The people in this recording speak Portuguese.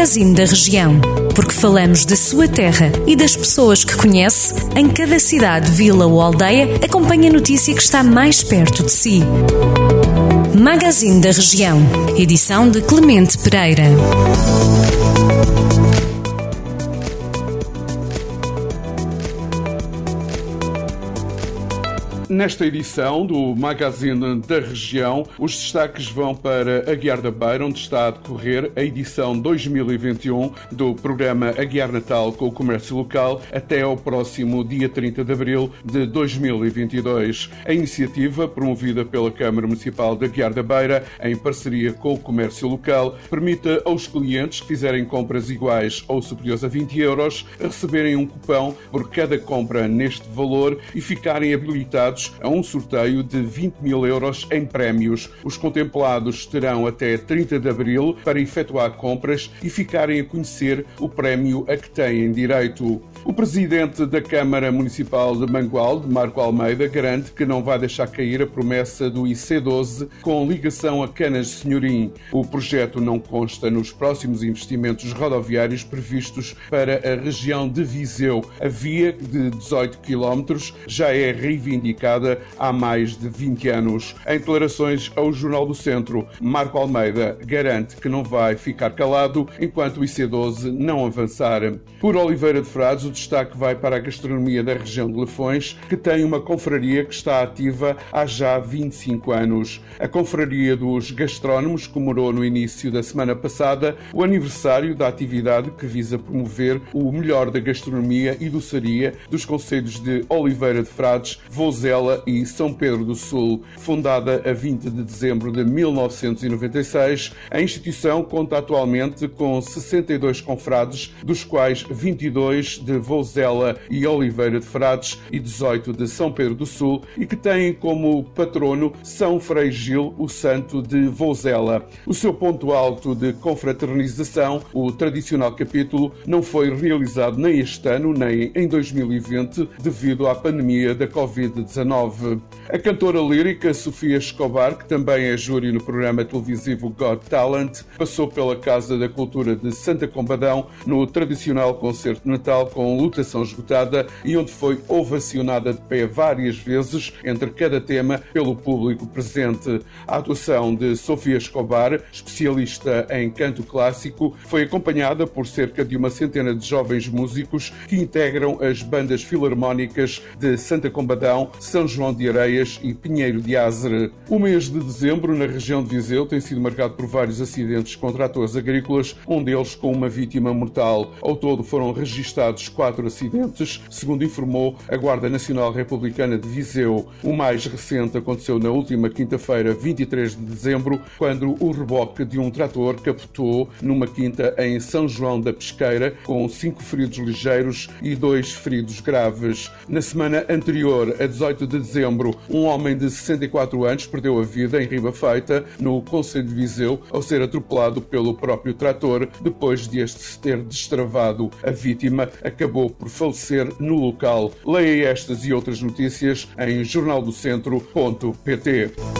Magazine da Região. Porque falamos da sua terra e das pessoas que conhece, em cada cidade, vila ou aldeia, acompanhe a notícia que está mais perto de si. Magazine da Região. Edição de Clemente Pereira. Nesta edição do Magazine da Região, os destaques vão para Aguiar da Beira, onde está a decorrer a edição 2021 do programa Aguiar Natal com o Comércio Local até ao próximo dia 30 de abril de 2022. A iniciativa, promovida pela Câmara Municipal de Aguiar da Beira, em parceria com o Comércio Local, permite aos clientes que fizerem compras iguais ou superiores a 20 euros receberem um cupão por cada compra neste valor e ficarem habilitados a um sorteio de 20 mil euros em prémios. Os contemplados terão até 30 de abril para efetuar compras e ficarem a conhecer o prémio a que têm direito. O presidente da Câmara Municipal de Mangualde, Marco Almeida, garante que não vai deixar cair a promessa do IC12 com ligação a Canas de Senhorim. O projeto não consta nos próximos investimentos rodoviários previstos para a região de Viseu. A via de 18 km já é reivindicada há mais de 20 anos. Em declarações ao Jornal do Centro, Marco Almeida garante que não vai ficar calado enquanto o IC12 não avançar. Por Oliveira de Frades, o destaque vai para a gastronomia da região de Lefões, que tem uma confraria que está ativa há já 25 anos. A Confraria dos Gastrónomos comemorou no início da semana passada o aniversário da atividade que visa promover o melhor da gastronomia e doçaria dos concelhos de Oliveira de Frades, Vozela e São Pedro do Sul. Fundada a 20 de dezembro de 1996, a instituição conta atualmente com 62 confrades, dos quais 22 de Vouzela e Oliveira de Frades e 18 de São Pedro do Sul, e que têm como patrono São Frei Gil, o santo de Vouzela. O seu ponto alto de confraternização, o tradicional capítulo, não foi realizado nem este ano nem em 2020 devido à pandemia da Covid-19. A cantora lírica Sofia Escobar, que também é júri no programa televisivo Got Talent, passou pela Casa da Cultura de Santa Combadão no tradicional concerto Natal com lutação esgotada e onde foi ovacionada de pé várias vezes entre cada tema pelo público presente. A atuação de Sofia Escobar, especialista em canto clássico, foi acompanhada por cerca de uma centena de jovens músicos que integram as bandas filarmónicas de Santa Combadão, São João de Areias e Pinheiro de Azere. O mês de dezembro, na região de Viseu, tem sido marcado por vários acidentes com tratores agrícolas, um deles com uma vítima mortal. Ao todo foram registados quatro acidentes, segundo informou a Guarda Nacional Republicana de Viseu. O mais recente aconteceu na última quinta-feira, 23 de dezembro, quando o reboque de um trator capotou numa quinta em São João da Pesqueira, com cinco feridos ligeiros e dois feridos graves. Na semana anterior, a 18 de dezembro, um homem de 64 anos perdeu a vida em Riba Feita, no Conselho de Viseu, ao ser atropelado pelo próprio trator, depois de este se ter destravado. A vítima acabou por falecer no local. Leia estas e outras notícias em jornaldocentro.pt.